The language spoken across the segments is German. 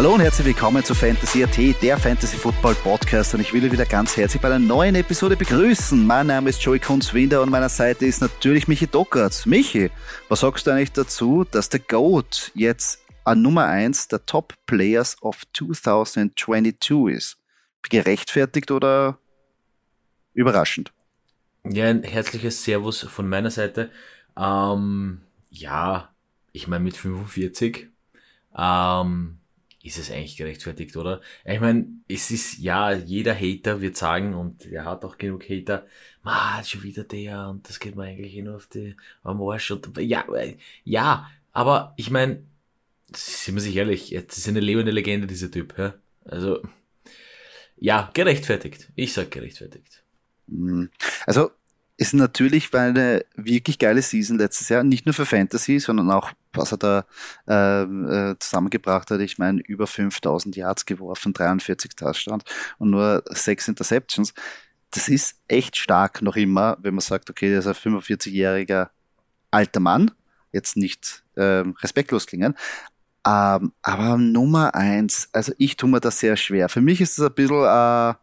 Hallo und herzlich willkommen zu Fantasy AT, der Fantasy Football Podcast und ich will wieder ganz herzlich bei einer neuen Episode begrüßen. Mein Name ist Joey Kunzwinder und meiner Seite ist natürlich Michi Dockertz. Michi, was sagst du eigentlich dazu, dass der GOAT jetzt an Nummer 1 der Top Players of 2022 ist? Gerechtfertigt oder überraschend? Ja, ein herzliches Servus von meiner Seite. Ähm, ja, ich meine mit 45. Ähm, ist es eigentlich gerechtfertigt, oder? Ich meine, es ist, ja, jeder Hater wird sagen, und er hat auch genug Hater, ma, schon wieder der, und das geht mir eigentlich eh nur auf die, am Arsch, und, ja, ja, aber ich meine, sind wir sich ehrlich, jetzt ist eine lebende Legende, dieser Typ, ja? Also, ja, gerechtfertigt. Ich sag gerechtfertigt. Mhm. Also, ist natürlich war eine wirklich geile Season letztes Jahr, nicht nur für Fantasy, sondern auch, was er da ähm, äh, zusammengebracht hat. Ich meine, über 5000 Yards geworfen, 43 Touchdowns und nur 6 Interceptions. Das ist echt stark noch immer, wenn man sagt, okay, der ist ein 45-jähriger alter Mann, jetzt nicht ähm, respektlos klingen, ähm, aber Nummer eins, also ich tue mir das sehr schwer. Für mich ist es ein bisschen äh,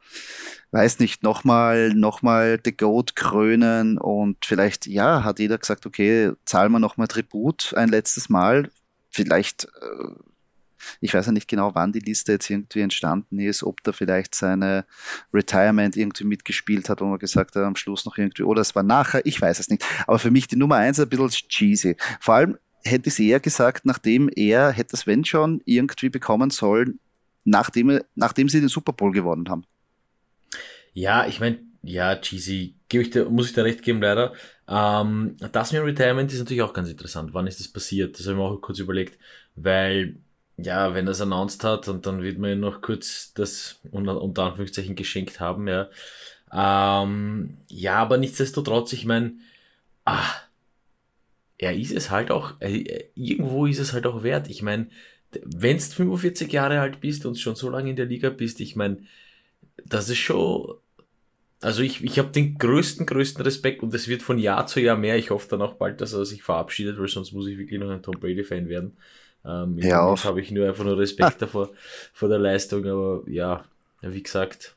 weiß nicht, nochmal noch mal The Goat krönen und vielleicht, ja, hat jeder gesagt, okay, zahlen wir nochmal Tribut ein letztes Mal. Vielleicht, äh, ich weiß ja nicht genau, wann die Liste jetzt irgendwie entstanden ist, ob da vielleicht seine Retirement irgendwie mitgespielt hat, wo man gesagt hat, am Schluss noch irgendwie, oder es war nachher, ich weiß es nicht. Aber für mich die Nummer eins ein bisschen cheesy. Vor allem hätte ich eher gesagt, nachdem er, hätte es wenn schon irgendwie bekommen sollen, nachdem, nachdem sie den Super Bowl gewonnen haben. Ja, ich meine, ja, cheesy, gebe ich dir, muss ich dir recht geben, leider. Ähm, das mit Retirement ist natürlich auch ganz interessant. Wann ist das passiert? Das habe ich mir auch kurz überlegt, weil, ja, wenn er es announced hat und dann wird man noch kurz das unter, unter Anführungszeichen geschenkt haben, ja. Ähm, ja, aber nichtsdestotrotz, ich meine, ah, er ist es halt auch, äh, irgendwo ist es halt auch wert. Ich meine, wenn du 45 Jahre alt bist und schon so lange in der Liga bist, ich meine, das ist schon also ich, ich habe den größten, größten Respekt und es wird von Jahr zu Jahr mehr. Ich hoffe dann auch bald, dass er sich verabschiedet, weil sonst muss ich wirklich noch ein Tom Brady-Fan werden. Ähm, ja, habe ich nur einfach nur Respekt davor vor der Leistung, aber ja, wie gesagt,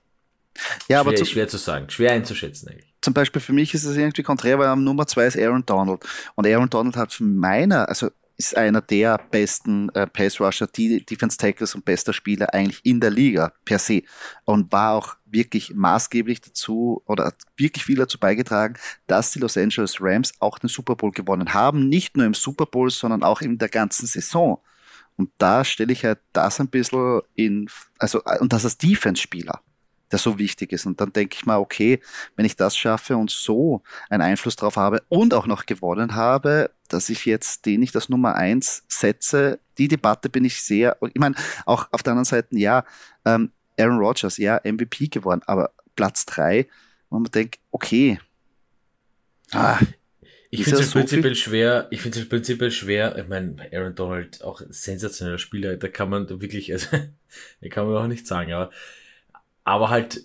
ja, schwer, aber schwer zu sagen, schwer einzuschätzen eigentlich. Zum Beispiel für mich ist es irgendwie konträr, weil am Nummer zwei ist Aaron Donald. Und Aaron Donald hat von meiner, also ist einer der besten äh, Pass Rusher, die Defense Tackles und bester Spieler eigentlich in der Liga per se und war auch wirklich maßgeblich dazu oder hat wirklich viel dazu beigetragen, dass die Los Angeles Rams auch den Super Bowl gewonnen haben. Nicht nur im Super Bowl, sondern auch in der ganzen Saison. Und da stelle ich halt das ein bisschen in, also, und das als Defense-Spieler der so wichtig ist. Und dann denke ich mal, okay, wenn ich das schaffe und so einen Einfluss drauf habe und auch noch gewonnen habe, dass ich jetzt den nicht als Nummer eins setze, die Debatte bin ich sehr, ich meine, auch auf der anderen Seite, ja, ähm, Aaron Rodgers, ja, MVP geworden, aber Platz drei, wo man denkt, okay. Ah, ich finde es so prinzipiell schwer, ich finde es prinzipiell schwer, ich meine, Aaron Donald, auch sensationeller Spieler, da kann man wirklich, also, da kann man auch nicht sagen, aber aber halt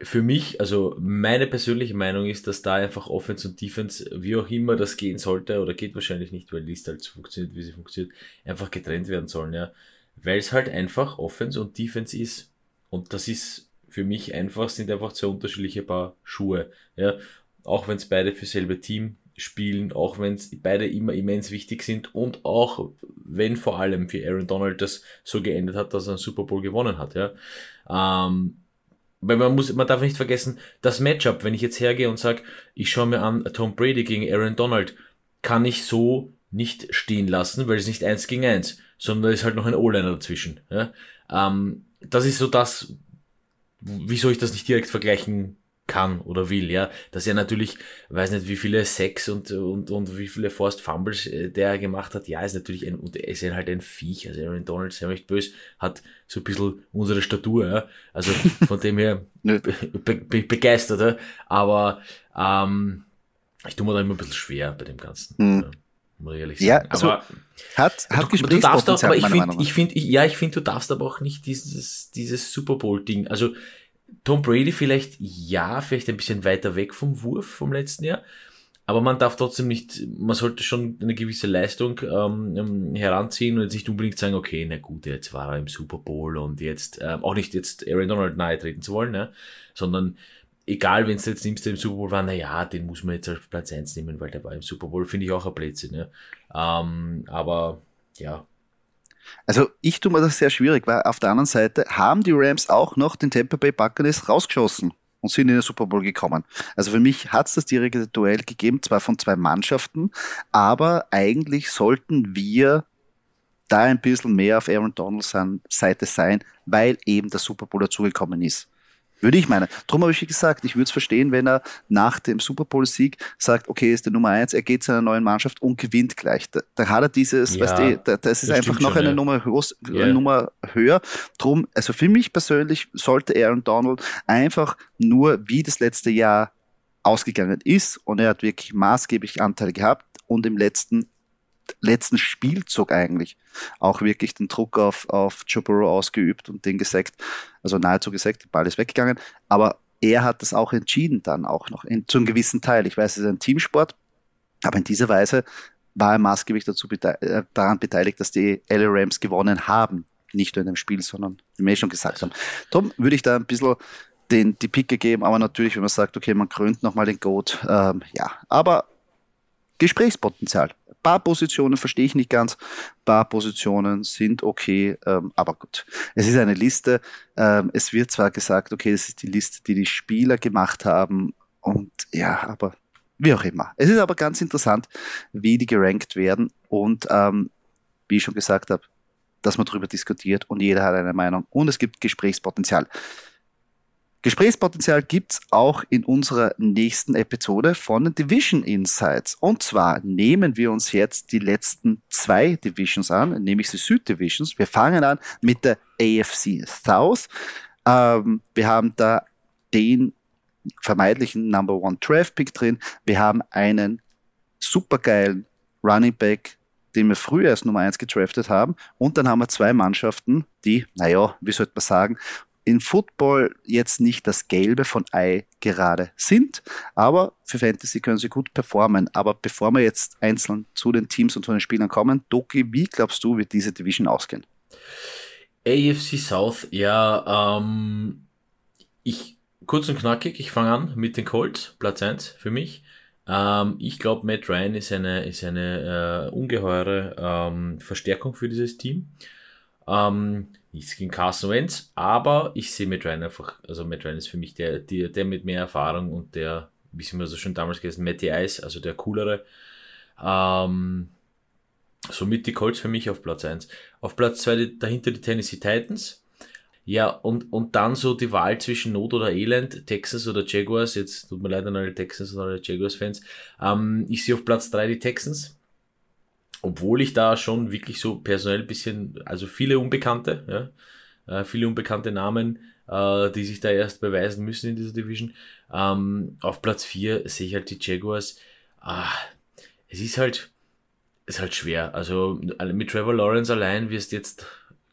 für mich, also meine persönliche Meinung ist, dass da einfach Offense und Defense, wie auch immer das gehen sollte, oder geht wahrscheinlich nicht, weil die Liste halt so funktioniert, wie sie funktioniert, einfach getrennt werden sollen, ja. Weil es halt einfach Offense und Defense ist. Und das ist für mich einfach, sind einfach zwei unterschiedliche Paar Schuhe, ja. Auch wenn es beide für selbe Team spielen, auch wenn es beide immer immens wichtig sind und auch wenn vor allem für Aaron Donald das so geendet hat, dass er einen Super Bowl gewonnen hat, ja. Ähm, weil man muss, man darf nicht vergessen, das Matchup, wenn ich jetzt hergehe und sage, ich schaue mir an Tom Brady gegen Aaron Donald, kann ich so nicht stehen lassen, weil es nicht eins gegen eins, sondern da ist halt noch ein O-Liner dazwischen. Ja? Ähm, das ist so das, wieso ich das nicht direkt vergleichen kann oder will, ja. Dass er natürlich, weiß nicht, wie viele Sex und, und, und wie viele Forced Fumbles äh, der gemacht hat. Ja, ist natürlich ein, und er ist halt ein Viech. Also Aaron Donald, sehr nicht böse, hat so ein bisschen unsere Statur, ja. Also von dem her be ich begeistert, ja. Aber, ähm, ich tue mir da immer ein bisschen schwer bei dem Ganzen. Mhm. Ja. Muss ich ehrlich sagen. Ja, also aber hat, hat du, du darfst auch, aber ich finde, ich finde, ja, ich finde, du darfst aber auch nicht dieses, dieses Super Bowl Ding. Also Tom Brady vielleicht ja, vielleicht ein bisschen weiter weg vom Wurf vom letzten Jahr. Aber man darf trotzdem nicht, man sollte schon eine gewisse Leistung ähm, ähm, heranziehen und jetzt nicht unbedingt sagen, okay, na gut, jetzt war er im Super Bowl und jetzt, ähm, auch nicht jetzt Aaron Donald nahe treten zu wollen, ne? sondern egal, wenn es jetzt nimmst, der im Super Bowl war, na ja, den muss man jetzt auf Platz 1 nehmen, weil der war im Super Bowl, finde ich auch ein Blödsinn. Ne? Ähm, aber ja, also ich tue mir das sehr schwierig, weil auf der anderen Seite haben die Rams auch noch den Tampa Bay Buccaneers rausgeschossen und sind in den Super Bowl gekommen. Also für mich hat es das direkte Duell gegeben, zwar von zwei Mannschaften, aber eigentlich sollten wir da ein bisschen mehr auf Aaron Donalds Seite sein, weil eben der Super Bowl dazugekommen ist. Würde ich meinen. Darum habe ich gesagt, ich würde es verstehen, wenn er nach dem Super Bowl-Sieg sagt, okay, ist der Nummer eins, er geht zu einer neuen Mannschaft und gewinnt gleich. Da, da hat er dieses, ja, weißt du, da, das ist das einfach noch schon, eine ja. Nummer, groß, yeah. Nummer höher. Drum, also für mich persönlich sollte Aaron Donald einfach nur wie das letzte Jahr ausgegangen ist und er hat wirklich maßgeblich Anteil gehabt und im letzten letzten Spielzug eigentlich auch wirklich den Druck auf, auf Joe ausgeübt und den gesagt, also nahezu gesagt, der Ball ist weggegangen, aber er hat das auch entschieden dann auch noch, in, zu einem gewissen Teil. Ich weiß, es ist ein Teamsport, aber in dieser Weise war er maßgeblich dazu bete äh, daran beteiligt, dass die LA Rams gewonnen haben. Nicht nur in dem Spiel, sondern wie wir eh schon gesagt haben. Darum würde ich da ein bisschen den, die Picke geben, aber natürlich, wenn man sagt, okay, man krönt nochmal den Goat, ähm, ja, aber Gesprächspotenzial paar Positionen verstehe ich nicht ganz, paar Positionen sind okay, ähm, aber gut. Es ist eine Liste. Ähm, es wird zwar gesagt, okay, das ist die Liste, die die Spieler gemacht haben und ja, aber wie auch immer. Es ist aber ganz interessant, wie die gerankt werden und ähm, wie ich schon gesagt habe, dass man darüber diskutiert und jeder hat eine Meinung und es gibt Gesprächspotenzial. Gesprächspotenzial gibt es auch in unserer nächsten Episode von Division Insights. Und zwar nehmen wir uns jetzt die letzten zwei Divisions an, nämlich die Süddivisions. Wir fangen an mit der AFC South. Ähm, wir haben da den vermeintlichen Number One Draft Pick drin. Wir haben einen supergeilen Running Back, den wir früher als Nummer 1 gedraftet haben. Und dann haben wir zwei Mannschaften, die, naja, wie sollte man sagen, in Football jetzt nicht das Gelbe von Ei gerade sind, aber für Fantasy können sie gut performen. Aber bevor wir jetzt einzeln zu den Teams und zu den Spielern kommen, Doki, wie glaubst du, wird diese Division ausgehen? AFC South, ja, ähm, ich, kurz und knackig, ich fange an mit den Colts, Platz 1 für mich. Ähm, ich glaube, Matt Ryan ist eine, ist eine äh, ungeheure ähm, Verstärkung für dieses Team. Ähm, nichts gegen Carson Wentz, aber ich sehe Matt Ryan einfach, also Matt Ryan ist für mich der, der, der mit mehr Erfahrung und der, wie sind wir so schon damals gewesen, Matty Ice, also der coolere. Ähm, somit die Colts für mich auf Platz 1. Auf Platz 2 dahinter die Tennessee Titans. Ja, und, und dann so die Wahl zwischen Not oder Elend, Texas oder Jaguars. Jetzt tut mir leid an alle Texans oder alle Jaguars-Fans. Ähm, ich sehe auf Platz 3 die Texans obwohl ich da schon wirklich so personell bisschen, also viele Unbekannte, ja, äh, viele unbekannte Namen, äh, die sich da erst beweisen müssen in dieser Division. Ähm, auf Platz 4 sehe ich halt die Jaguars. Ah, es ist halt, ist halt schwer. Also mit Trevor Lawrence allein wirst jetzt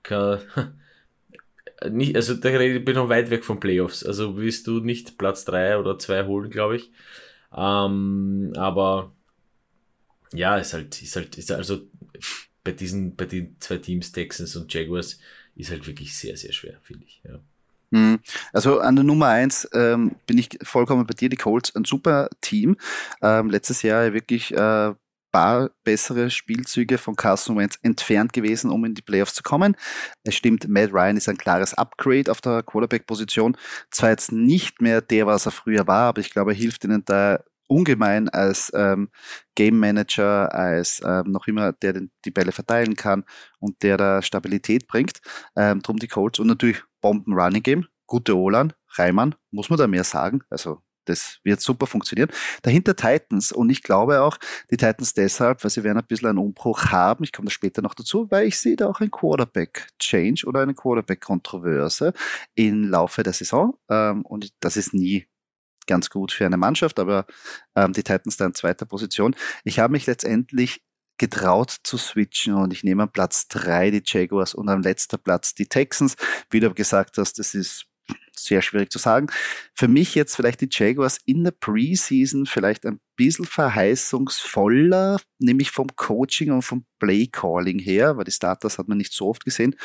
kein, nicht, also da bin ich noch weit weg von Playoffs. Also wirst du nicht Platz 3 oder 2 holen, glaube ich. Ähm, aber ja, ist halt, ist halt, ist also bei diesen, bei den zwei Teams, Texans und Jaguars, ist halt wirklich sehr, sehr schwer, finde ich. Ja. Hm. Also an der Nummer eins ähm, bin ich vollkommen bei dir, die Colts, ein super Team. Ähm, letztes Jahr wirklich äh, paar bessere Spielzüge von Carson Wentz entfernt gewesen, um in die Playoffs zu kommen. Es stimmt, Matt Ryan ist ein klares Upgrade auf der Quarterback-Position. Zwar jetzt nicht mehr der, was er früher war, aber ich glaube, er hilft ihnen da ungemein als ähm, Game Manager, als ähm, noch immer der den, die Bälle verteilen kann und der da Stabilität bringt. Ähm, drum die Colts und natürlich Bomben Running Game, gute Olan, Reimann, muss man da mehr sagen. Also das wird super funktionieren. Dahinter Titans und ich glaube auch, die Titans deshalb, weil sie werden ein bisschen einen Umbruch haben. Ich komme da später noch dazu, weil ich sehe da auch ein Quarterback-Change oder eine Quarterback-Kontroverse im Laufe der Saison. Ähm, und das ist nie ganz gut für eine Mannschaft, aber ähm, die Titans da in zweiter Position. Ich habe mich letztendlich getraut zu switchen und ich nehme an Platz drei die Jaguars und am letzter Platz die Texans. Wie du gesagt hast, das ist sehr schwierig zu sagen. Für mich jetzt vielleicht die Jaguars in der Preseason vielleicht ein bisschen verheißungsvoller, nämlich vom Coaching und vom Play-Calling her, weil die Starters hat man nicht so oft gesehen.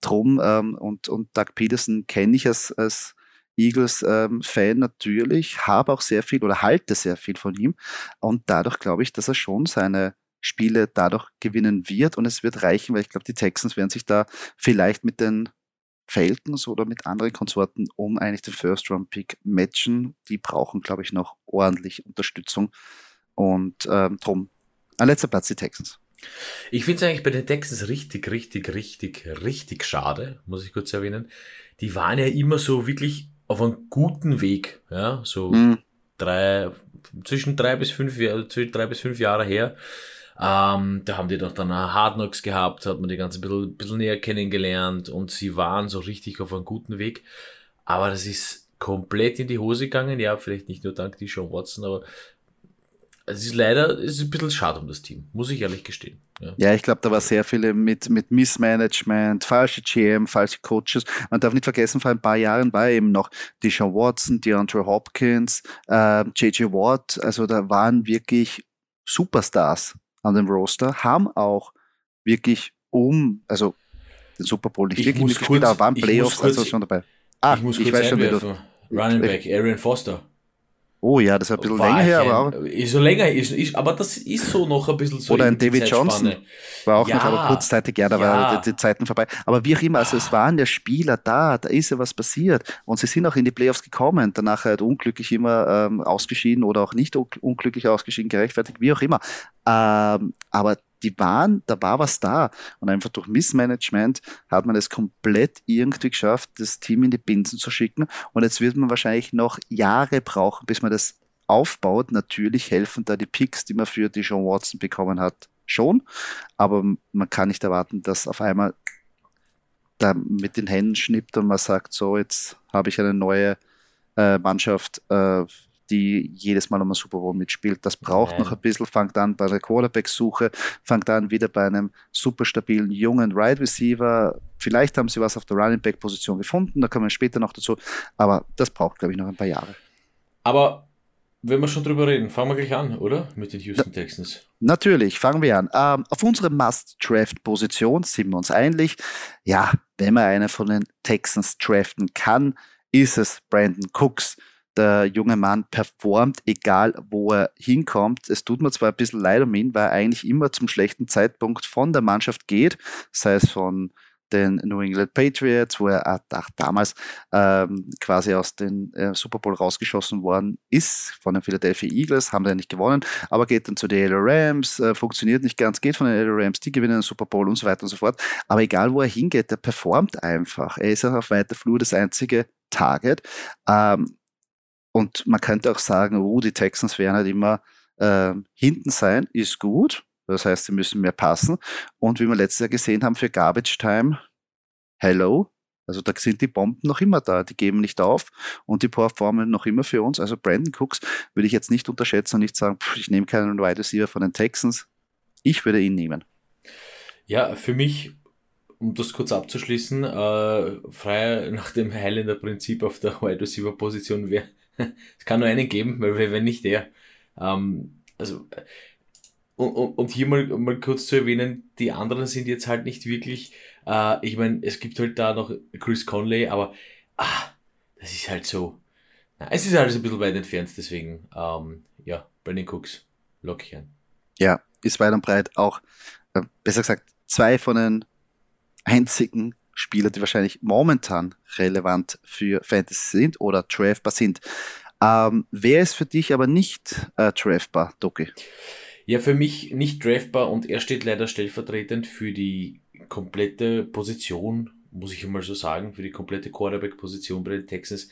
Drum ähm, und, und Doug Peterson kenne ich als, als Eagles-Fan ähm, natürlich, habe auch sehr viel oder halte sehr viel von ihm und dadurch glaube ich, dass er schon seine Spiele dadurch gewinnen wird und es wird reichen, weil ich glaube, die Texans werden sich da vielleicht mit den Falcons oder mit anderen Konsorten um eigentlich den First-Round-Pick matchen. Die brauchen, glaube ich, noch ordentlich Unterstützung. Und ähm, drum, an letzter Platz die Texans. Ich finde es eigentlich bei den Texans richtig, richtig, richtig, richtig schade, muss ich kurz erwähnen. Die waren ja immer so wirklich auf einem guten Weg, ja, so mhm. drei, zwischen drei bis fünf, zwischen drei bis fünf Jahre her. Ähm, da haben die doch dann Hard Knocks gehabt, hat man die ganze ein bisschen, bisschen näher kennengelernt und sie waren so richtig auf einem guten Weg. Aber das ist komplett in die Hose gegangen. Ja, vielleicht nicht nur dank die Sean Watson, aber es ist leider es ist ein bisschen schade um das Team, muss ich ehrlich gestehen. Ja, ja ich glaube, da war sehr viele mit, mit Missmanagement, falsche GM, falsche Coaches. Man darf nicht vergessen, vor ein paar Jahren war eben noch die Sean Watson, DeAndre Hopkins, äh, JJ Watt. Also da waren wirklich Superstars an dem Roster, haben auch wirklich um, also den Super Bowl nicht ich wirklich mitgespielt, aber waren Playoffs kurz, also schon dabei. Ah, ich muss ich kurz weiß schon, wie du, Running Back, Arian Foster. Oh ja, das ist ein bisschen war länger her, aber auch. Ist so länger, ist, ist, aber das ist so noch ein bisschen so. Oder ein David Johnson. War auch ja, noch, aber kurzzeitig, ja, da ja. waren die, die, Zeiten vorbei. Aber wie auch immer, also es waren ja Spieler da, da ist ja was passiert. Und sie sind auch in die Playoffs gekommen, danach halt unglücklich immer ähm, ausgeschieden oder auch nicht unglücklich ausgeschieden, gerechtfertigt, wie auch immer. Ähm, aber die waren, da war was da. Und einfach durch Missmanagement hat man es komplett irgendwie geschafft, das Team in die Binsen zu schicken. Und jetzt wird man wahrscheinlich noch Jahre brauchen, bis man das aufbaut. Natürlich helfen da die Picks, die man für die John Watson bekommen hat, schon. Aber man kann nicht erwarten, dass auf einmal da mit den Händen schnippt und man sagt, so, jetzt habe ich eine neue äh, Mannschaft, äh, die jedes Mal um ein Super Bowl mitspielt. Das braucht Nein. noch ein bisschen, fängt an bei der Quarterback-Suche, fängt an wieder bei einem super stabilen jungen Wide Receiver. Vielleicht haben sie was auf der Running Back-Position gefunden, da kommen wir später noch dazu, aber das braucht, glaube ich, noch ein paar Jahre. Aber wenn wir schon drüber reden, fangen wir gleich an, oder? Mit den Houston Texans. Natürlich, fangen wir an. Ähm, auf unsere Must-Draft-Position sind wir uns einig. Ja, wenn man einen von den Texans draften kann, ist es Brandon Cooks der junge Mann performt, egal wo er hinkommt. Es tut mir zwar ein bisschen leid um ihn, weil er eigentlich immer zum schlechten Zeitpunkt von der Mannschaft geht, sei es von den New England Patriots, wo er auch damals ähm, quasi aus dem äh, Super Bowl rausgeschossen worden ist, von den Philadelphia Eagles, haben da nicht gewonnen, aber geht dann zu den LA Rams, äh, funktioniert nicht ganz, geht von den LA Rams, die gewinnen den Super Bowl und so weiter und so fort. Aber egal, wo er hingeht, der performt einfach. Er ist auch auf weiter Flur das einzige Target. Ähm, und man könnte auch sagen, oh, die Texans werden halt immer äh, hinten sein, ist gut. Das heißt, sie müssen mehr passen. Und wie wir letztes Jahr gesehen haben für Garbage Time, hello. Also da sind die Bomben noch immer da, die geben nicht auf und die performen noch immer für uns. Also Brandon Cooks würde ich jetzt nicht unterschätzen und nicht sagen, pff, ich nehme keinen Wide Receiver von den Texans. Ich würde ihn nehmen. Ja, für mich, um das kurz abzuschließen, äh, frei nach dem Highlander-Prinzip auf der Wide Receiver-Position wäre es kann nur einen geben, weil wenn nicht der. Ähm, also, und, und, hier mal, mal kurz zu erwähnen, die anderen sind jetzt halt nicht wirklich, äh, ich meine, es gibt halt da noch Chris Conley, aber ah, das ist halt so. Na, es ist halt ein bisschen weit entfernt, deswegen, ähm, ja, Brandon Cooks, lock ich ein. Ja, ist weit und breit auch, äh, besser gesagt, zwei von den einzigen Spieler, die wahrscheinlich momentan relevant für Fantasy sind oder draftbar sind. Ähm, wer ist für dich aber nicht äh, draftbar, Doki? Ja, für mich nicht draftbar und er steht leider stellvertretend für die komplette Position, muss ich mal so sagen, für die komplette Quarterback-Position bei den Texans.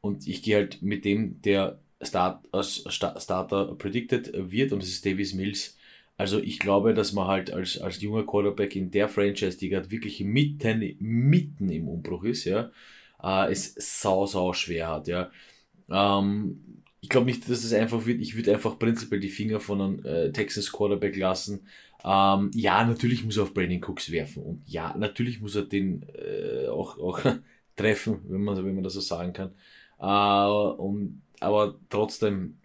Und ich gehe halt mit dem, der Start, als Starter predicted wird und das ist Davis Mills. Also ich glaube, dass man halt als, als junger Quarterback in der Franchise, die gerade wirklich mitten, mitten im Umbruch ist, ja, äh, es sau, sau schwer hat, ja. Ähm, ich glaube nicht, dass es einfach wird. Ich würde einfach prinzipiell die Finger von einem äh, Texas Quarterback lassen. Ähm, ja, natürlich muss er auf Brandon Cooks werfen und ja, natürlich muss er den äh, auch, auch treffen, wenn man, wenn man das so sagen kann. Äh, und, aber trotzdem,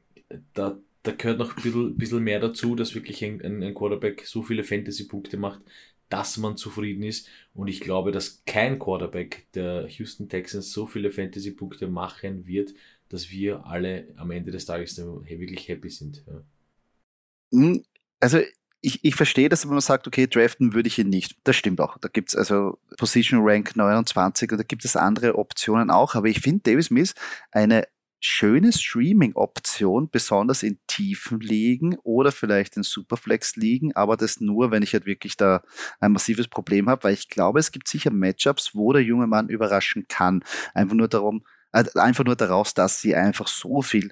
da, da gehört noch ein bisschen, bisschen mehr dazu, dass wirklich ein, ein Quarterback so viele Fantasy-Punkte macht, dass man zufrieden ist. Und ich glaube, dass kein Quarterback der Houston Texans so viele Fantasy-Punkte machen wird, dass wir alle am Ende des Tages wirklich happy sind. Ja. Hm, also ich, ich verstehe dass wenn man sagt, okay, draften würde ich ihn nicht. Das stimmt auch. Da gibt es also Position Rank 29 und da gibt es andere Optionen auch. Aber ich finde Davis Mills eine schöne Streaming-Option, besonders in tiefen Ligen oder vielleicht in Superflex-Ligen, aber das nur, wenn ich halt wirklich da ein massives Problem habe, weil ich glaube, es gibt sicher Matchups, wo der junge Mann überraschen kann. Einfach nur darum, äh, einfach nur daraus, dass sie einfach so viel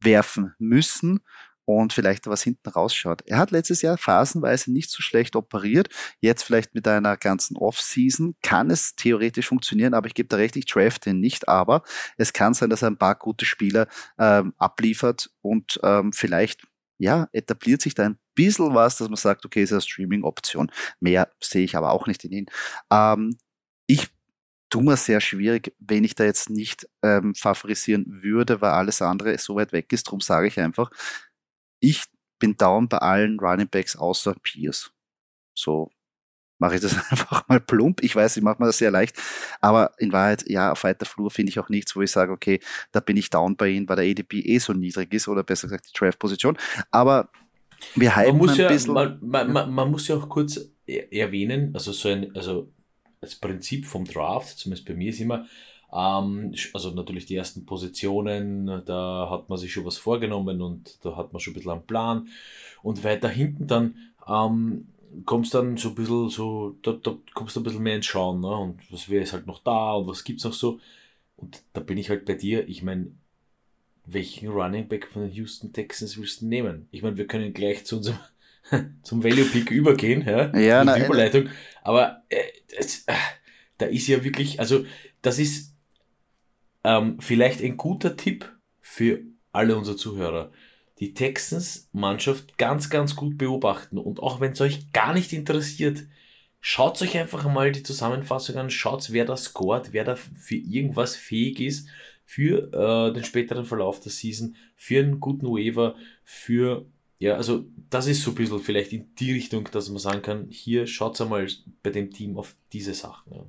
werfen müssen und vielleicht was hinten rausschaut. Er hat letztes Jahr phasenweise nicht so schlecht operiert. Jetzt vielleicht mit einer ganzen Off-Season kann es theoretisch funktionieren, aber ich gebe da recht, ich draft ihn nicht. Aber es kann sein, dass er ein paar gute Spieler ähm, abliefert und ähm, vielleicht ja, etabliert sich da ein bisschen was, dass man sagt, okay, ist eine Streaming-Option. Mehr sehe ich aber auch nicht in ihn. Ähm, ich tue mir sehr schwierig, wenn ich da jetzt nicht ähm, favorisieren würde, weil alles andere so weit weg ist. Darum sage ich einfach, ich bin down bei allen Running Backs außer Pierce. So mache ich das einfach mal plump. Ich weiß, ich mache mir das sehr leicht. Aber in Wahrheit, ja, auf weiter Flur finde ich auch nichts, wo ich sage, okay, da bin ich down bei Ihnen, weil der ADP eh so niedrig ist oder besser gesagt die Draft-Position. Aber wir halten ein ja, bisschen. Man, man, man, man, muss ja auch kurz erwähnen, also so ein, also das Prinzip vom Draft, zumindest bei mir ist immer, also natürlich die ersten Positionen, da hat man sich schon was vorgenommen und da hat man schon ein bisschen einen Plan. Und weiter hinten dann ähm, kommst dann so ein bisschen so, da, da kommst du ein bisschen mehr ins Schauen, ne? Und was wäre jetzt halt noch da und was gibt's noch so. Und da bin ich halt bei dir, ich meine, welchen Running Back von den Houston Texans willst du nehmen? Ich meine, wir können gleich zu unserem zum Value Pick übergehen, ja, ja na, Überleitung. Aber äh, das, äh, da ist ja wirklich, also das ist ähm, vielleicht ein guter Tipp für alle unsere Zuhörer. Die Texans-Mannschaft ganz, ganz gut beobachten. Und auch wenn es euch gar nicht interessiert, schaut euch einfach mal die Zusammenfassung an, schaut, wer da scoret, wer da für irgendwas fähig ist, für äh, den späteren Verlauf der Season, für einen guten Waiver, für, ja, also das ist so ein bisschen vielleicht in die Richtung, dass man sagen kann, hier schaut einmal bei dem Team auf diese Sachen. Ja.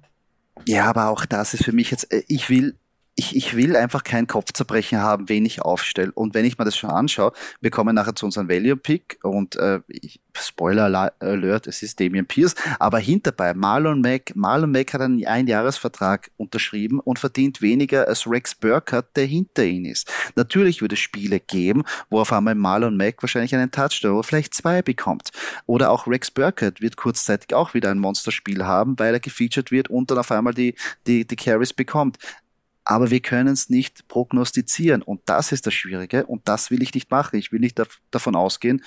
ja, aber auch das ist für mich jetzt, äh, ich will ich, ich will einfach kein Kopfzerbrechen haben, wen ich aufstelle. Und wenn ich mir das schon anschaue, wir kommen nachher zu unserem Value Pick und äh, ich, Spoiler Alert, es ist Damian Pierce, aber hinterbei Marlon Mack, Marlon Mack hat einen Einjahresvertrag unterschrieben und verdient weniger als Rex Burkhardt, der hinter ihm ist. Natürlich würde es Spiele geben, wo auf einmal Marlon Mack wahrscheinlich einen Touchdown oder vielleicht zwei bekommt. Oder auch Rex Burkhardt wird kurzzeitig auch wieder ein Monsterspiel haben, weil er gefeatured wird und dann auf einmal die, die, die Carries bekommt aber wir können es nicht prognostizieren. Und das ist das Schwierige und das will ich nicht machen. Ich will nicht da, davon ausgehen,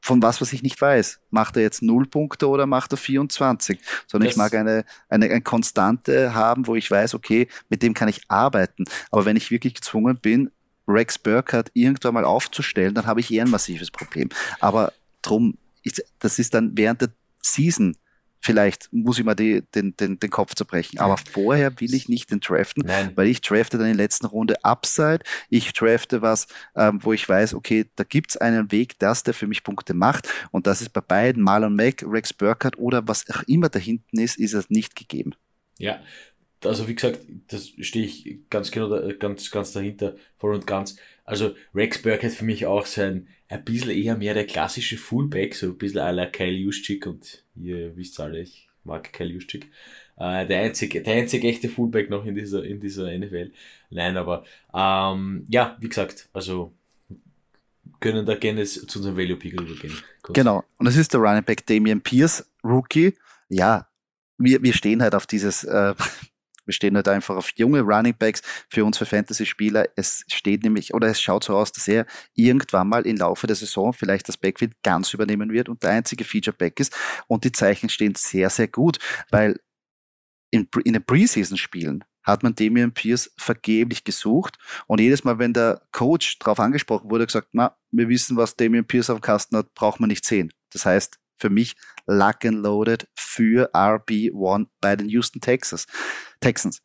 von was, was ich nicht weiß. Macht er jetzt null Punkte oder macht er 24? Sondern das ich mag eine, eine, eine Konstante haben, wo ich weiß, okay, mit dem kann ich arbeiten. Aber wenn ich wirklich gezwungen bin, Rex Burkhardt irgendwann mal aufzustellen, dann habe ich eher ein massives Problem. Aber drum, ist, das ist dann während der Season vielleicht muss ich mal die, den, den, den Kopf zerbrechen. Aber vorher will ich nicht den draften, Nein. weil ich drafte dann in der letzten Runde Upside. Ich drafte was, ähm, wo ich weiß, okay, da gibt's einen Weg, dass der für mich Punkte macht. Und das ist bei beiden, Marlon Mack, Rex Burkhardt oder was auch immer da hinten ist, ist es nicht gegeben. Ja, also wie gesagt, das stehe ich ganz genau, ganz, ganz dahinter, voll und ganz. Also Rex Burkhardt für mich auch sein, ein bisschen eher mehr der klassische Fullback, so ein bisschen à la Kyle Juszczyk und ihr wisst alle, ich mag Kyle Juszczyk. Äh, der einzige, der einzige echte Fullback noch in dieser, in dieser NFL. Nein, aber ähm, ja, wie gesagt, also können da gerne zu unserem Value Pick übergehen. Genau, und das ist der Running Back Damian Pierce, Rookie. Ja, wir, wir stehen halt auf dieses äh, Wir stehen halt einfach auf junge Running Backs für uns für Fantasy-Spieler. Es steht nämlich, oder es schaut so aus, dass er irgendwann mal im Laufe der Saison vielleicht das Backfield ganz übernehmen wird und der einzige Feature-Back ist. Und die Zeichen stehen sehr, sehr gut, weil in, in den Preseason-Spielen hat man Damian Pierce vergeblich gesucht. Und jedes Mal, wenn der Coach darauf angesprochen wurde, gesagt, na, wir wissen, was Damian Pierce auf dem Kasten hat, braucht man nicht sehen. Das heißt, für mich lock and loaded für RB1 bei den Houston Texas, Texans.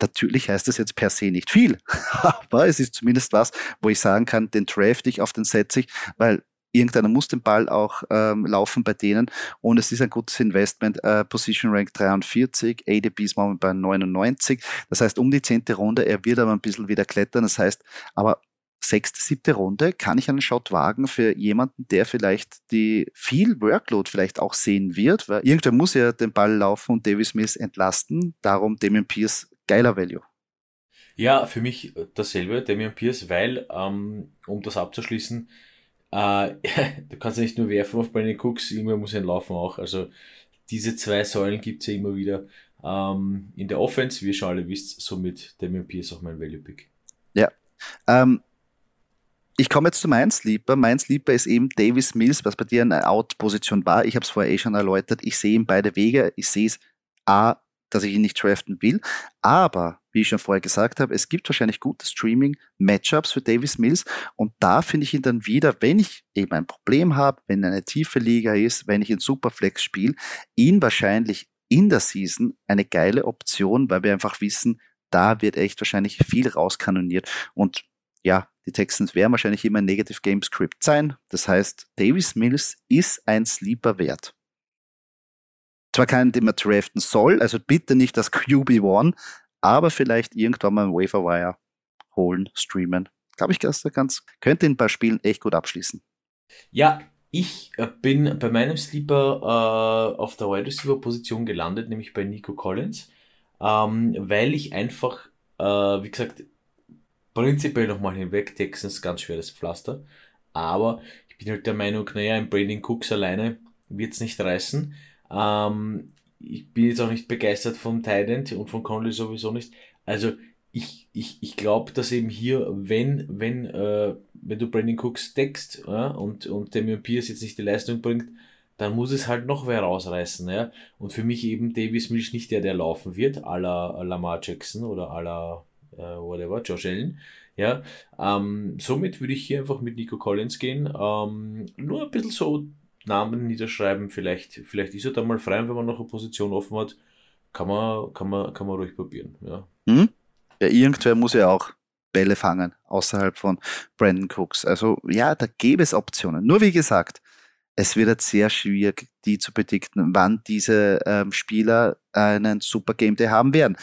Natürlich heißt das jetzt per se nicht viel, aber es ist zumindest was, wo ich sagen kann, den draft ich, auf den setze ich, weil irgendeiner muss den Ball auch ähm, laufen bei denen und es ist ein gutes Investment. Äh, Position Rank 43, ADP ist momentan bei 99, das heißt um die zehnte Runde, er wird aber ein bisschen wieder klettern, das heißt, aber sechste, siebte Runde kann ich einen Shot wagen für jemanden, der vielleicht die viel Workload vielleicht auch sehen wird, weil irgendwer muss ja den Ball laufen und Davis Smith entlasten, darum Damian Pierce geiler Value. Ja, für mich dasselbe, Damian Pierce, weil, ähm, um das abzuschließen, äh, du kannst ja nicht nur werfen auf Brandon Cooks, irgendwann muss ein Laufen auch. Also diese zwei Säulen gibt's ja immer wieder ähm, in der Offense, wie ihr schon alle wisst, somit Damian Pierce auch mein Value Pick. Ja. Ähm, ich komme jetzt zu meinem Sleeper. Mein Sleeper ist eben Davis Mills, was bei dir eine Out-Position war. Ich habe es vorher eh schon erläutert. Ich sehe ihn beide Wege. Ich sehe es A, dass ich ihn nicht draften will. Aber, wie ich schon vorher gesagt habe, es gibt wahrscheinlich gute Streaming-Matchups für Davis Mills. Und da finde ich ihn dann wieder, wenn ich eben ein Problem habe, wenn eine tiefe Liga ist, wenn ich in Superflex spiele, ihn wahrscheinlich in der Season eine geile Option, weil wir einfach wissen, da wird echt wahrscheinlich viel rauskanoniert. Und ja, die Texans werden wahrscheinlich immer ein Negative Game Script sein. Das heißt, Davis Mills ist ein Sleeper wert zwar keinen, den man draften soll, also bitte nicht das QB1, aber vielleicht irgendwann mal ein Waferwire holen, streamen. Glaube ich, dass er ganz, könnte in ein paar Spielen echt gut abschließen. Ja, ich äh, bin bei meinem Sleeper äh, auf der Wide Receiver Position gelandet, nämlich bei Nico Collins, ähm, weil ich einfach, äh, wie gesagt, prinzipiell nochmal hinweg, Texans ganz schweres Pflaster, aber ich bin halt der Meinung, naja, ein Brandon Cooks alleine wird es nicht reißen. Ähm, ich bin jetzt auch nicht begeistert vom Tident und von Conley sowieso nicht. Also ich, ich, ich glaube, dass eben hier, wenn, wenn, äh, wenn du Brandon Cooks deckst ja, und, und Damian Pierce jetzt nicht die Leistung bringt, dann muss es halt noch wer rausreißen. Ja? Und für mich eben Davis Milch nicht der, der laufen wird, à la Lamar Jackson oder à la äh, whatever, Josh Allen. Ja, ähm, somit würde ich hier einfach mit Nico Collins gehen. Ähm, nur ein bisschen so Namen niederschreiben. Vielleicht, vielleicht ist er da mal frei, wenn man noch eine Position offen hat. Kann man, kann man, kann man ruhig probieren. Ja. Hm? ja, irgendwer muss ja auch Bälle fangen, außerhalb von Brandon Cooks. Also ja, da gäbe es Optionen. Nur wie gesagt, es wird jetzt sehr schwierig, die zu bedikten, wann diese ähm, Spieler einen Super Game Day haben werden.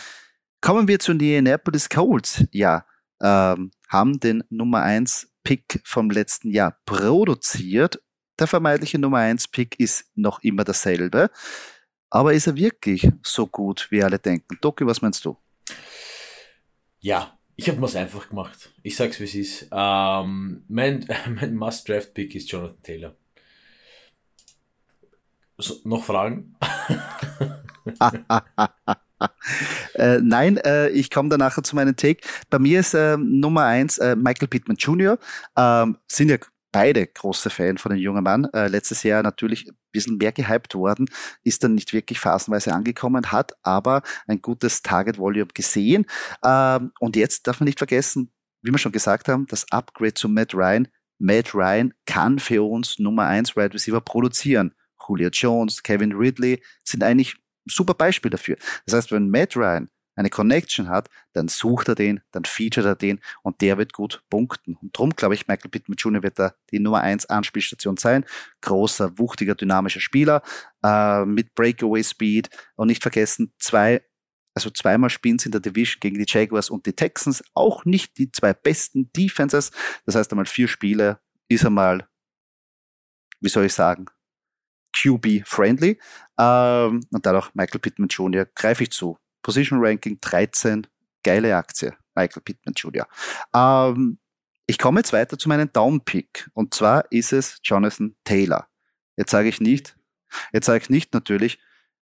Kommen wir zu den Indianapolis Colts. Ja, ähm, haben den Nummer 1 Pick vom letzten Jahr produziert der vermeintliche Nummer 1 Pick ist noch immer dasselbe. Aber ist er wirklich so gut, wie alle denken? Doki, was meinst du? Ja, ich habe es einfach gemacht. Ich sag's wie es ist. Ähm, mein mein Must-Draft-Pick ist Jonathan Taylor. So, noch Fragen? äh, nein, äh, ich komme da nachher zu meinem Take. Bei mir ist äh, Nummer eins äh, Michael Pittman Jr. Ähm, sind ja beide große Fan von dem jungen Mann. Äh, letztes Jahr natürlich ein bisschen mehr gehypt worden, ist dann nicht wirklich phasenweise angekommen, hat aber ein gutes Target Volume gesehen. Ähm, und jetzt darf man nicht vergessen, wie wir schon gesagt haben, das Upgrade zu Matt Ryan. Matt Ryan kann für uns Nummer 1 Wide Receiver produzieren. Julio Jones, Kevin Ridley sind eigentlich super Beispiel dafür. Das heißt, wenn Matt Ryan eine Connection hat, dann sucht er den, dann featuret er den und der wird gut punkten. Und darum glaube ich, Michael Pittman Jr. wird da die Nummer 1 Anspielstation sein. Großer, wuchtiger, dynamischer Spieler äh, mit Breakaway Speed und nicht vergessen, zwei also zweimal spielen sie in der Division gegen die Jaguars und die Texans, auch nicht die zwei besten Defenses. Das heißt einmal vier Spiele ist einmal, wie soll ich sagen, QB-friendly. Ähm, und dadurch Michael Pittman Jr. greife ich zu. Position Ranking 13, geile Aktie, Michael Pittman Jr. Ähm, ich komme jetzt weiter zu meinem Downpick und zwar ist es Jonathan Taylor. Jetzt sage ich nicht, jetzt sage ich nicht natürlich,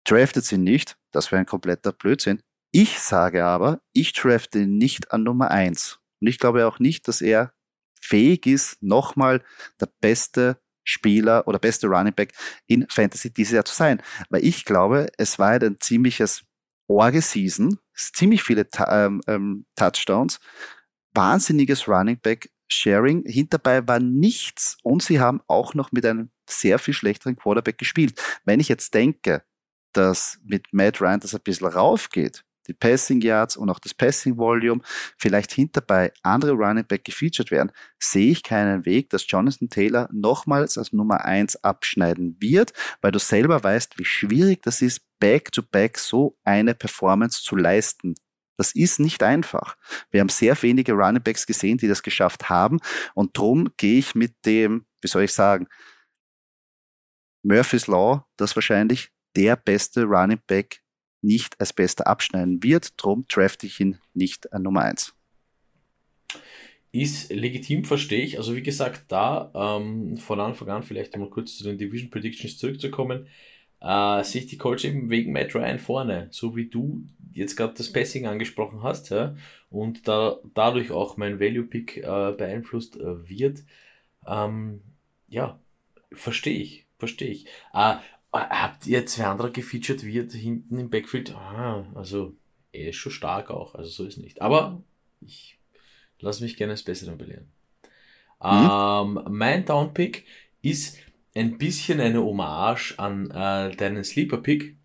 draftet sie nicht, das wäre ein kompletter Blödsinn. Ich sage aber, ich drafte ihn nicht an Nummer eins. Und ich glaube auch nicht, dass er fähig ist, nochmal der beste Spieler oder beste Running Back in Fantasy dieses Jahr zu sein. Weil ich glaube, es war ein ziemliches Orge-Season, ziemlich viele ähm, ähm, Touchdowns, wahnsinniges Running Back Sharing. Hinterbei war nichts und sie haben auch noch mit einem sehr viel schlechteren Quarterback gespielt. Wenn ich jetzt denke, dass mit Matt Ryan das ein bisschen raufgeht, die Passing Yards und auch das Passing Volume, vielleicht hinterbei andere Running Back gefeatured werden, sehe ich keinen Weg, dass Jonathan Taylor nochmals als Nummer eins abschneiden wird, weil du selber weißt, wie schwierig das ist, back-to-back -back so eine Performance zu leisten. Das ist nicht einfach. Wir haben sehr wenige Running Backs gesehen, die das geschafft haben und drum gehe ich mit dem, wie soll ich sagen, Murphy's Law, das wahrscheinlich der beste Running Back nicht als bester abschneiden wird. Drum drafte ich ihn nicht an Nummer 1. Ist legitim, verstehe ich. Also wie gesagt, da ähm, von Anfang an vielleicht einmal kurz zu den Division Predictions zurückzukommen, äh, sehe ich die Colts eben wegen Matt Ryan vorne, so wie du jetzt gerade das Passing angesprochen hast, ja, und da dadurch auch mein Value Pick äh, beeinflusst äh, wird. Ähm, ja, verstehe ich, verstehe ich. Äh, Habt ihr zwei andere gefeatured wird hinten im Backfield? Ah, also er ist schon stark auch, also so ist nicht. Aber ich lasse mich gerne als Besseren belehren. Mhm. Ähm, mein Downpick ist ein bisschen eine Hommage an äh, deinen Sleeper-Pick.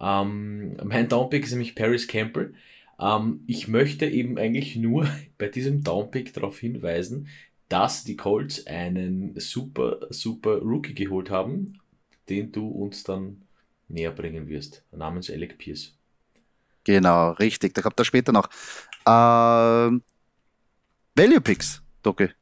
Ähm, mein Downpick ist nämlich Paris Campbell. Ähm, ich möchte eben eigentlich nur bei diesem Downpick darauf hinweisen, dass die Colts einen super, super Rookie geholt haben den du uns dann näher bringen wirst, namens Alec Pierce. Genau, richtig. Da kommt er später noch. Ähm, Value Picks, Doke.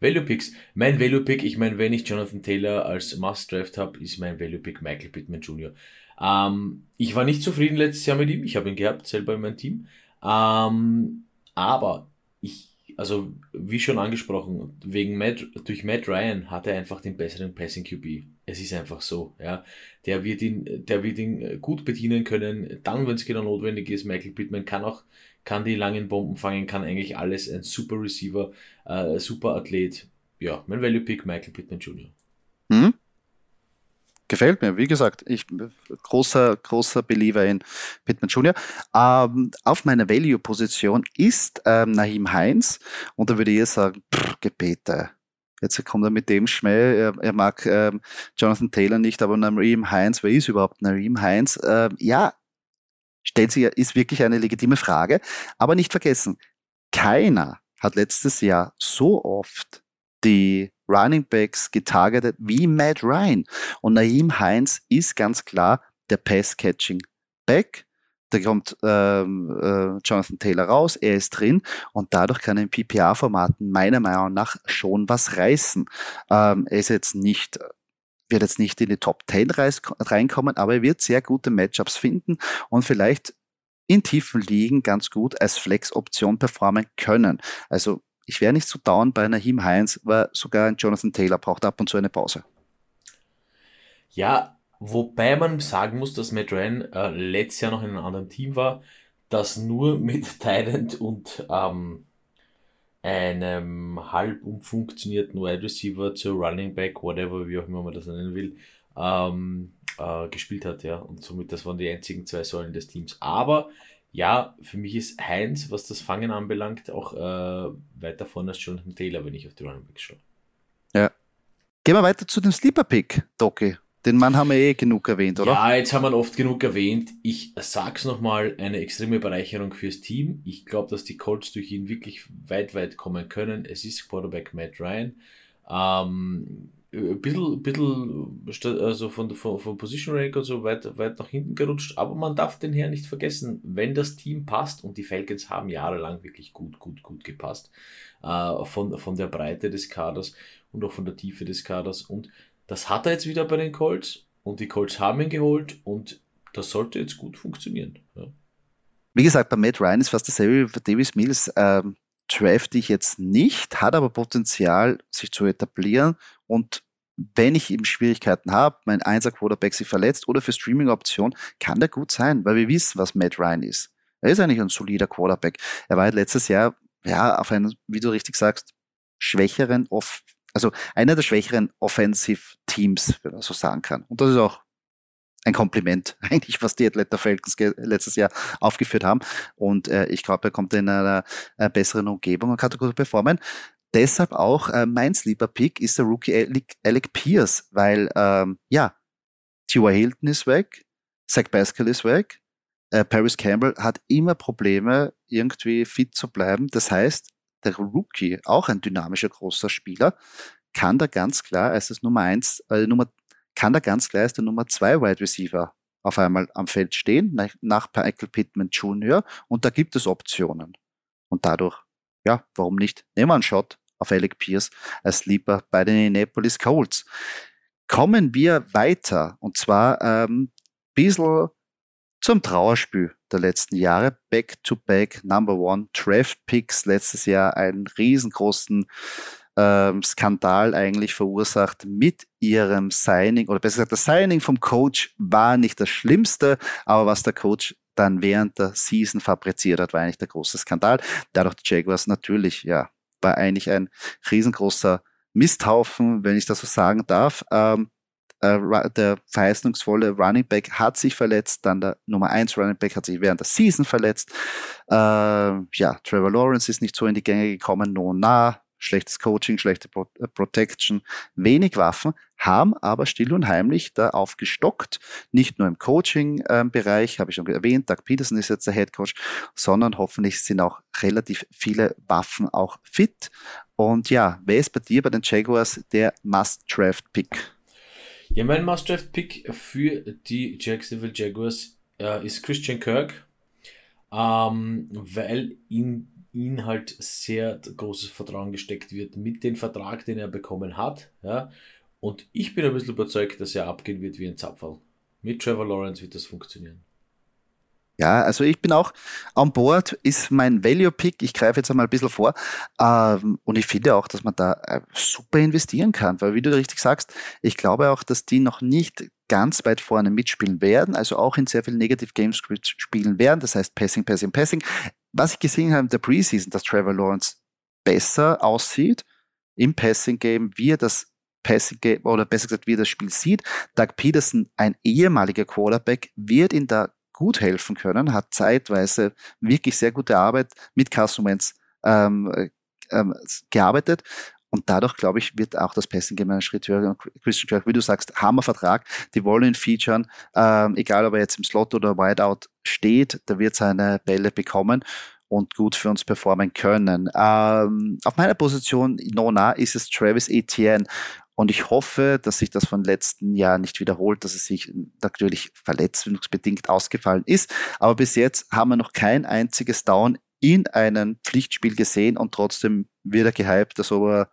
Value Picks. Mein Value Pick, ich meine, wenn ich Jonathan Taylor als Must Draft habe, ist mein Value Pick Michael Pittman Jr. Ähm, ich war nicht zufrieden letztes Jahr mit ihm. Ich habe ihn gehabt, selber in meinem Team. Ähm, aber ich, also wie schon angesprochen, wegen Matt, durch Matt Ryan hat er einfach den besseren Passing QB. Es ist einfach so, ja. Der wird ihn, der wird ihn gut bedienen können, dann, wenn es genau notwendig ist. Michael Pittman kann auch, kann die langen Bomben fangen, kann eigentlich alles. Ein super Receiver, äh, super Athlet. Ja, mein Value Pick, Michael Pittman Jr. Mhm. Gefällt mir, wie gesagt, ich großer, großer Believer in Pittman Jr. Ähm, auf meiner Value-Position ist ähm, Nahim Heinz und da würde ich sagen, pff, Gebete Jetzt kommt er mit dem Schmäh, er, er mag ähm, Jonathan Taylor nicht, aber Nareem Heinz, wer ist überhaupt Nareem Heinz? Äh, ja, stellt sich, ist wirklich eine legitime Frage. Aber nicht vergessen, keiner hat letztes Jahr so oft die Running Backs getargetet wie Matt Ryan. Und Naeem Heinz ist ganz klar der Pass-Catching Back da kommt ähm, äh, Jonathan Taylor raus, er ist drin und dadurch kann er in PPA-Formaten meiner Meinung nach schon was reißen. Ähm, er ist jetzt nicht wird jetzt nicht in die Top 10 reinkommen, aber er wird sehr gute Matchups finden und vielleicht in tiefen Ligen ganz gut als Flex-Option performen können. Also ich wäre nicht so down bei Nahim Heinz, weil sogar ein Jonathan Taylor braucht ab und zu eine Pause. Ja, Wobei man sagen muss, dass Matt Ryan äh, letztes Jahr noch in einem anderen Team war, das nur mit Thailand und ähm, einem halb umfunktionierten Wide Receiver zu Running Back, whatever, wie auch immer man das nennen will, ähm, äh, gespielt hat, ja. Und somit, das waren die einzigen zwei Säulen des Teams. Aber ja, für mich ist Heinz, was das Fangen anbelangt, auch äh, weiter vorne als Jonathan Taylor, wenn ich auf die Running Back schaue. Ja. Gehen wir weiter zu dem Sleeper Pick, Doki. Den Mann haben wir eh genug erwähnt, oder? Ja, jetzt haben wir oft genug erwähnt. Ich sag's nochmal, eine extreme Bereicherung fürs Team. Ich glaube, dass die Colts durch ihn wirklich weit, weit kommen können. Es ist Quarterback Matt Ryan. Ähm, ein bisschen, bisschen also von, von, von Position Rank und so weit, weit nach hinten gerutscht, aber man darf den Herrn nicht vergessen, wenn das Team passt und die Falcons haben jahrelang wirklich gut, gut, gut gepasst, äh, von, von der Breite des Kaders und auch von der Tiefe des Kaders und das hat er jetzt wieder bei den Colts und die Colts haben ihn geholt und das sollte jetzt gut funktionieren. Ja. Wie gesagt, bei Matt Ryan ist fast dasselbe wie bei Davis Mills. Ähm, draft ich jetzt nicht, hat aber Potenzial, sich zu etablieren und wenn ich eben Schwierigkeiten habe, mein Einser Quarterback sich verletzt oder für Streaming-Option, kann der gut sein, weil wir wissen, was Matt Ryan ist. Er ist eigentlich ein solider Quarterback. Er war halt letztes Jahr, ja, auf einen, wie du richtig sagst, schwächeren, off also einer der schwächeren Offensive Teams, wenn man so sagen kann. Und das ist auch ein Kompliment eigentlich, was die Atlanta Falcons letztes Jahr aufgeführt haben. Und äh, ich glaube, er kommt in einer äh, besseren Umgebung und kann gut performen. Deshalb auch äh, mein Sleeper Pick ist der Rookie Alec, Alec Pierce, weil ähm, ja, Tua Hilton ist weg, Zach Pascal ist weg, äh, Paris Campbell hat immer Probleme, irgendwie fit zu bleiben. Das heißt, der Rookie, auch ein dynamischer großer Spieler, kann da ganz klar als das Nummer eins, äh, Nummer kann da ganz klar als der Nummer zwei Wide Receiver auf einmal am Feld stehen, nach, nach Michael Pittman Jr. Und da gibt es Optionen. Und dadurch, ja, warum nicht? Nehmen wir einen Shot auf Alec Pierce als Sleeper bei den Indianapolis Colts. Kommen wir weiter und zwar ähm, bisschen zum Trauerspiel der letzten Jahre. Back-to-back -back Number One Draft Picks. Letztes Jahr einen riesengroßen ähm, Skandal eigentlich verursacht mit ihrem Signing oder besser gesagt, das Signing vom Coach war nicht das Schlimmste, aber was der Coach dann während der Season fabriziert hat, war eigentlich der große Skandal. Dadurch die Jaguars natürlich, ja, war eigentlich ein riesengroßer Misthaufen, wenn ich das so sagen darf. Ähm, äh, der verheißungsvolle Running Back hat sich verletzt, dann der Nummer 1 Running Back hat sich während der Season verletzt. Äh, ja, Trevor Lawrence ist nicht so in die Gänge gekommen, no nah, schlechtes Coaching, schlechte Pro äh, Protection, wenig Waffen, haben aber still und heimlich da aufgestockt. Nicht nur im Coaching-Bereich, äh, habe ich schon erwähnt, Doug Peterson ist jetzt der Head Coach, sondern hoffentlich sind auch relativ viele Waffen auch fit. Und ja, wer ist bei dir bei den Jaguars der Must-Draft-Pick? Ja, mein Must-Draft-Pick für die Jacksonville Jaguars äh, ist Christian Kirk, ähm, weil ihn ihn halt sehr großes Vertrauen gesteckt wird mit dem Vertrag, den er bekommen hat. Ja? Und ich bin ein bisschen überzeugt, dass er abgehen wird wie ein Zapfel. Mit Trevor Lawrence wird das funktionieren. Ja, also ich bin auch an Bord, ist mein Value-Pick. Ich greife jetzt einmal ein bisschen vor. Ähm, und ich finde auch, dass man da äh, super investieren kann, weil wie du richtig sagst, ich glaube auch, dass die noch nicht ganz weit vorne mitspielen werden, also auch in sehr vielen Negative Games spielen werden. Das heißt Passing, Passing, Passing. Was ich gesehen habe in der Preseason, dass Trevor Lawrence besser aussieht im Passing Game, wie er das Passing Game oder besser gesagt, wie er das Spiel sieht. Doug Peterson, ein ehemaliger Quarterback, wird ihn da gut helfen können, hat zeitweise wirklich sehr gute Arbeit mit Wentz ähm, ähm, gearbeitet. Und dadurch, glaube ich, wird auch das Passing Game Schritt höher. Christian Kirk, wie du sagst, Hammervertrag. Die wollen ihn featuren. Ähm, egal, ob er jetzt im Slot oder Wideout steht, da wird seine Bälle bekommen und gut für uns performen können. Ähm, auf meiner Position, Nona, ist es Travis Etienne. Und ich hoffe, dass sich das von letzten Jahr nicht wiederholt, dass es sich natürlich verletzungsbedingt ausgefallen ist. Aber bis jetzt haben wir noch kein einziges Down in einem Pflichtspiel gesehen und trotzdem wird er gehypt, dass er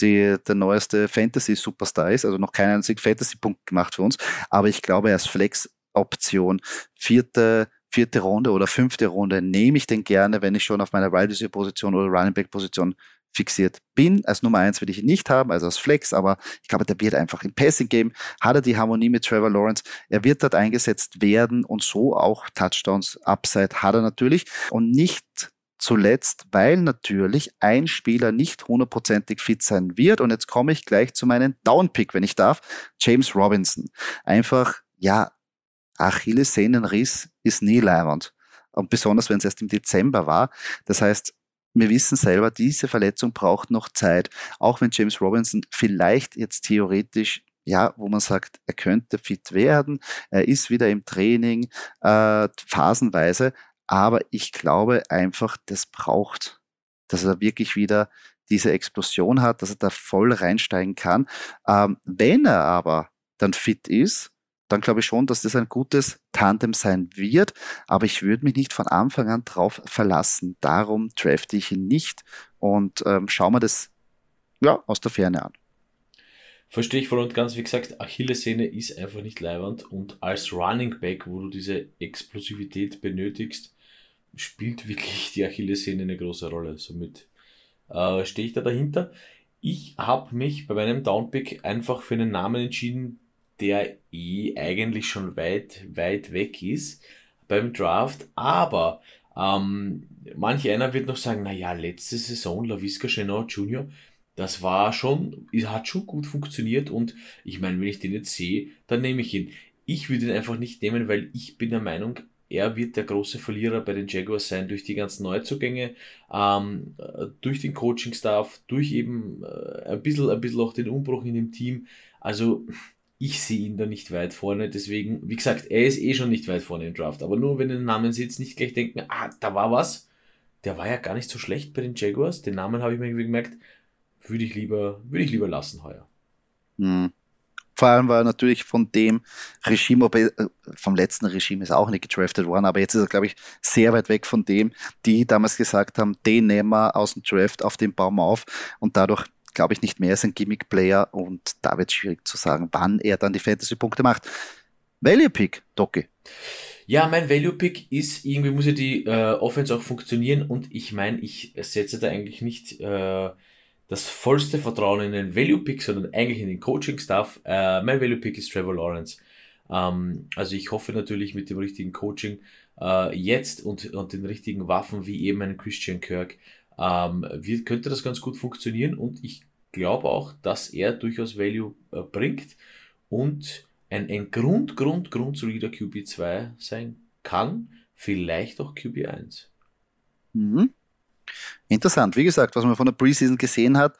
die, der neueste Fantasy-Superstar ist. Also noch keinen einzigen Fantasy-Punkt gemacht für uns. Aber ich glaube, er ist Flex-Option. Vierte, vierte Runde oder fünfte Runde nehme ich den gerne, wenn ich schon auf meiner Wide Position oder Running Back Position fixiert bin. Als Nummer eins will ich ihn nicht haben, also als Flex, aber ich glaube, der wird einfach im Passing Game, hat er die Harmonie mit Trevor Lawrence, er wird dort eingesetzt werden und so auch Touchdowns, Upside hat er natürlich und nicht zuletzt, weil natürlich ein Spieler nicht hundertprozentig fit sein wird und jetzt komme ich gleich zu meinem Downpick, wenn ich darf, James Robinson. Einfach, ja, Achillessehnenriss ist nie leibend. Und besonders, wenn es erst im Dezember war. Das heißt, wir wissen selber, diese Verletzung braucht noch Zeit. Auch wenn James Robinson vielleicht jetzt theoretisch ja, wo man sagt, er könnte fit werden, er ist wieder im Training, äh, phasenweise, aber ich glaube einfach, das braucht, dass er wirklich wieder diese Explosion hat, dass er da voll reinsteigen kann. Ähm, wenn er aber dann fit ist, dann glaube ich schon, dass das ein gutes Tandem sein wird. Aber ich würde mich nicht von Anfang an drauf verlassen. Darum drafte ich ihn nicht und ähm, schauen wir das ja, aus der Ferne an. Verstehe ich voll und ganz. Wie gesagt, Achillessehne ist einfach nicht leibernd und als Running Back, wo du diese Explosivität benötigst, spielt wirklich die Achillessehne eine große Rolle. Somit äh, stehe ich da dahinter. Ich habe mich bei meinem Downpick einfach für einen Namen entschieden, der eh eigentlich schon weit, weit weg ist beim Draft, aber Ähm, manch einer wird noch sagen, na ja, letzte Saison LaVisca Chenot Jr., das war schon, hat schon gut funktioniert und ich meine, wenn ich den jetzt sehe, dann nehme ich ihn. Ich würde ihn einfach nicht nehmen, weil ich bin der Meinung, er wird der große Verlierer bei den Jaguars sein durch die ganzen Neuzugänge, ähm, durch den Coaching-Staff, durch eben äh, ein, bisschen, ein bisschen auch den Umbruch in dem Team. Also ich sehe ihn da nicht weit vorne. Deswegen, wie gesagt, er ist eh schon nicht weit vorne im Draft. Aber nur wenn ihr den Namen seht, nicht gleich denken, ah, da war was. Der war ja gar nicht so schlecht bei den Jaguars. Den Namen habe ich mir gemerkt, würde ich lieber, würde ich lieber lassen heuer. Hm. Vor allem war er natürlich von dem Regime, äh, vom letzten Regime ist auch nicht gedraftet worden, aber jetzt ist er, glaube ich, sehr weit weg von dem, die damals gesagt haben, den nehmen wir aus dem Draft auf den Baum auf und dadurch glaube ich, nicht mehr als ein Gimmick-Player und da wird es schwierig zu sagen, wann er dann die Fantasy-Punkte macht. Value-Pick, Doki. Ja, mein Value-Pick ist, irgendwie muss ja die äh, Offense auch funktionieren und ich meine, ich setze da eigentlich nicht äh, das vollste Vertrauen in den Value-Pick, sondern eigentlich in den Coaching-Stuff. Äh, mein Value-Pick ist Trevor Lawrence. Ähm, also ich hoffe natürlich mit dem richtigen Coaching äh, jetzt und, und den richtigen Waffen wie eben einen Christian Kirk ähm, wie, könnte das ganz gut funktionieren und ich glaube auch, dass er durchaus Value äh, bringt und ein, ein Grund, Grund, Grund solider QB2 sein kann, vielleicht auch QB1. Mhm. Interessant. Wie gesagt, was man von der Preseason gesehen hat,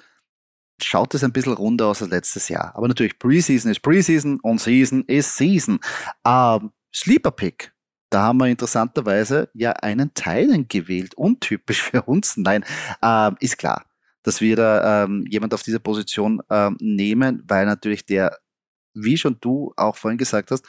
schaut es ein bisschen runder aus als letztes Jahr. Aber natürlich, Preseason ist Preseason und Season ist Season. Ähm, Sleeper Pick da haben wir interessanterweise ja einen Teilen gewählt. Untypisch für uns. Nein, ähm, ist klar, dass wir da ähm, jemand auf diese Position ähm, nehmen, weil natürlich der, wie schon du auch vorhin gesagt hast,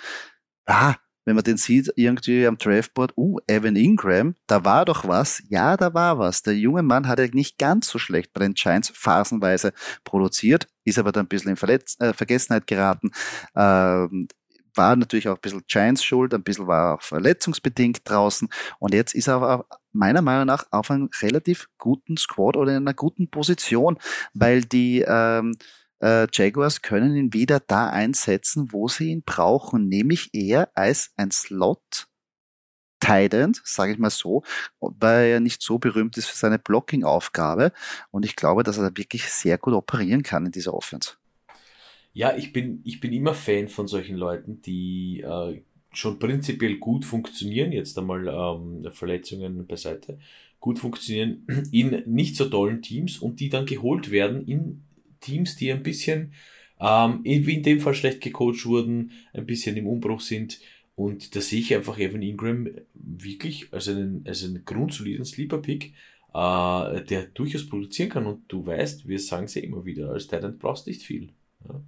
ah, wenn man den sieht, irgendwie am Draftboard, uh, Evan Ingram, da war doch was. Ja, da war was. Der junge Mann hat ja nicht ganz so schlecht bei den Giants phasenweise produziert, ist aber dann ein bisschen in Verletz äh, Vergessenheit geraten. Ähm, war natürlich auch ein bisschen Giants schuld, ein bisschen war auch verletzungsbedingt draußen und jetzt ist er aber meiner Meinung nach auf einem relativ guten Squad oder in einer guten Position, weil die ähm, äh, Jaguars können ihn wieder da einsetzen, wo sie ihn brauchen, nämlich eher als ein Slot Tident, sage ich mal so, weil er nicht so berühmt ist für seine Blocking-Aufgabe. Und ich glaube, dass er da wirklich sehr gut operieren kann in dieser Offense. Ja, ich bin, ich bin immer Fan von solchen Leuten, die äh, schon prinzipiell gut funktionieren, jetzt einmal ähm, Verletzungen beiseite, gut funktionieren in nicht so tollen Teams und die dann geholt werden in Teams, die ein bisschen, ähm, wie in dem Fall schlecht gecoacht wurden, ein bisschen im Umbruch sind. Und da sehe ich einfach Evan Ingram wirklich als einen, als einen grundsoliden Sleeper-Pick, äh, der durchaus produzieren kann. Und du weißt, wir sagen es ja immer wieder, als Talent brauchst du nicht viel. Ja.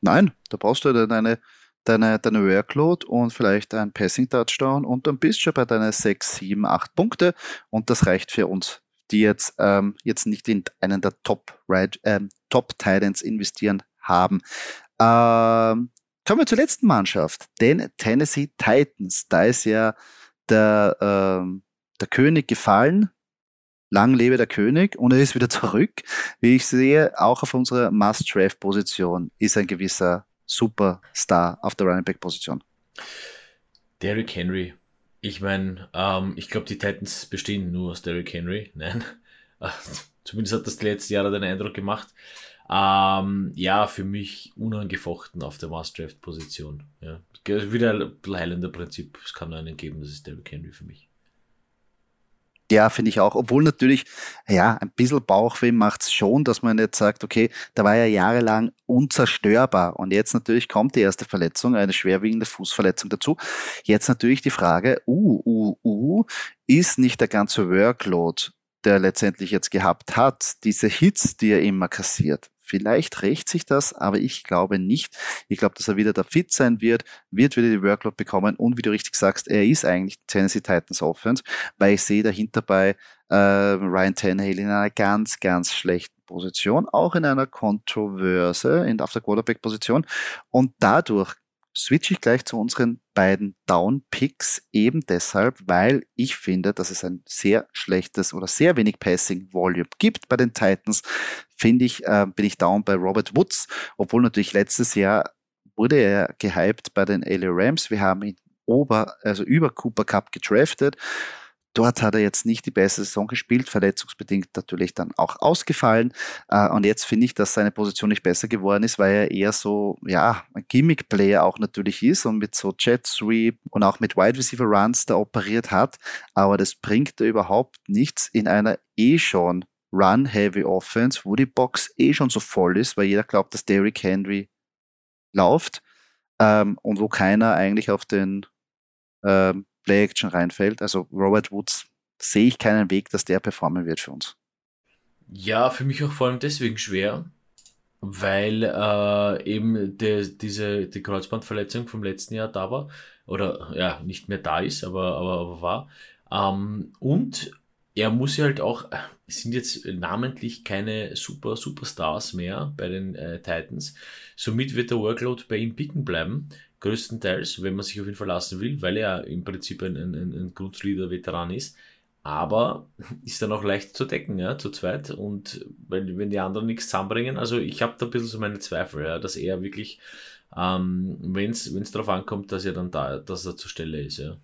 Nein, da brauchst du deine, deine, deine Workload und vielleicht ein Passing-Touchdown und dann bist du schon bei deinen 6, 7, 8 Punkte und das reicht für uns, die jetzt, ähm, jetzt nicht in einen der Top, right, ähm, Top Titans investieren haben. Ähm, kommen wir zur letzten Mannschaft, den Tennessee Titans. Da ist ja der, ähm, der König gefallen, Lang lebe der König und er ist wieder zurück. Wie ich sehe, auch auf unserer Must-Draft-Position ist ein gewisser Superstar auf der Running Back-Position. Derrick Henry. Ich meine, ähm, ich glaube, die Titans bestehen nur aus Derrick Henry. Nein. Zumindest hat das die letzten Jahre den Eindruck gemacht. Ähm, ja, für mich unangefochten auf der Must-Draft-Position. Ja. Wieder ein Highlander-Prinzip. Es kann nur einen geben, das ist Derrick Henry für mich. Ja, finde ich auch. Obwohl natürlich, ja, ein bisschen Bauchweh macht's schon, dass man jetzt sagt, okay, da war ja jahrelang unzerstörbar. Und jetzt natürlich kommt die erste Verletzung, eine schwerwiegende Fußverletzung dazu. Jetzt natürlich die Frage, uh, uh, uh, ist nicht der ganze Workload, der er letztendlich jetzt gehabt hat, diese Hits, die er immer kassiert, Vielleicht rächt sich das, aber ich glaube nicht. Ich glaube, dass er wieder da fit sein wird, wird wieder die Workload bekommen und wie du richtig sagst, er ist eigentlich Tennessee Titans Offense, weil ich sehe dahinter bei äh, Ryan Tannehill in einer ganz, ganz schlechten Position, auch in einer Kontroverse in, auf der Quarterback-Position und dadurch switche ich gleich zu unseren beiden Down-Picks, eben deshalb, weil ich finde, dass es ein sehr schlechtes oder sehr wenig Passing-Volume gibt bei den Titans. Finde ich, äh, bin ich down bei Robert Woods, obwohl natürlich letztes Jahr wurde er gehypt bei den LA Rams. Wir haben ihn ober, also über Cooper Cup gedraftet. Dort hat er jetzt nicht die beste Saison gespielt, verletzungsbedingt natürlich dann auch ausgefallen. Äh, und jetzt finde ich, dass seine Position nicht besser geworden ist, weil er eher so, ja, ein Gimmick-Player auch natürlich ist und mit so Jet Sweep und auch mit Wide Receiver Runs da operiert hat. Aber das bringt er überhaupt nichts in einer eh schon Run-Heavy Offense, wo die Box eh schon so voll ist, weil jeder glaubt, dass Derrick Henry läuft ähm, und wo keiner eigentlich auf den ähm, Play-Action reinfällt. Also Robert Woods sehe ich keinen Weg, dass der performen wird für uns. Ja, für mich auch vor allem deswegen schwer, weil äh, eben de, diese die Kreuzbandverletzung vom letzten Jahr da war oder ja nicht mehr da ist, aber aber, aber war. Ähm, und er muss ja halt auch, es sind jetzt namentlich keine super Superstars mehr bei den äh, Titans. Somit wird der Workload bei ihm picken bleiben größtenteils, wenn man sich auf ihn verlassen will, weil er im Prinzip ein, ein, ein grundsolider Veteran ist. Aber ist dann auch leicht zu decken, ja, zu zweit. Und wenn, wenn die anderen nichts zusammenbringen, also ich habe da ein bisschen so meine Zweifel, ja, dass er wirklich, ähm, wenn es darauf ankommt, dass er dann da, dass er zur Stelle ist, ja.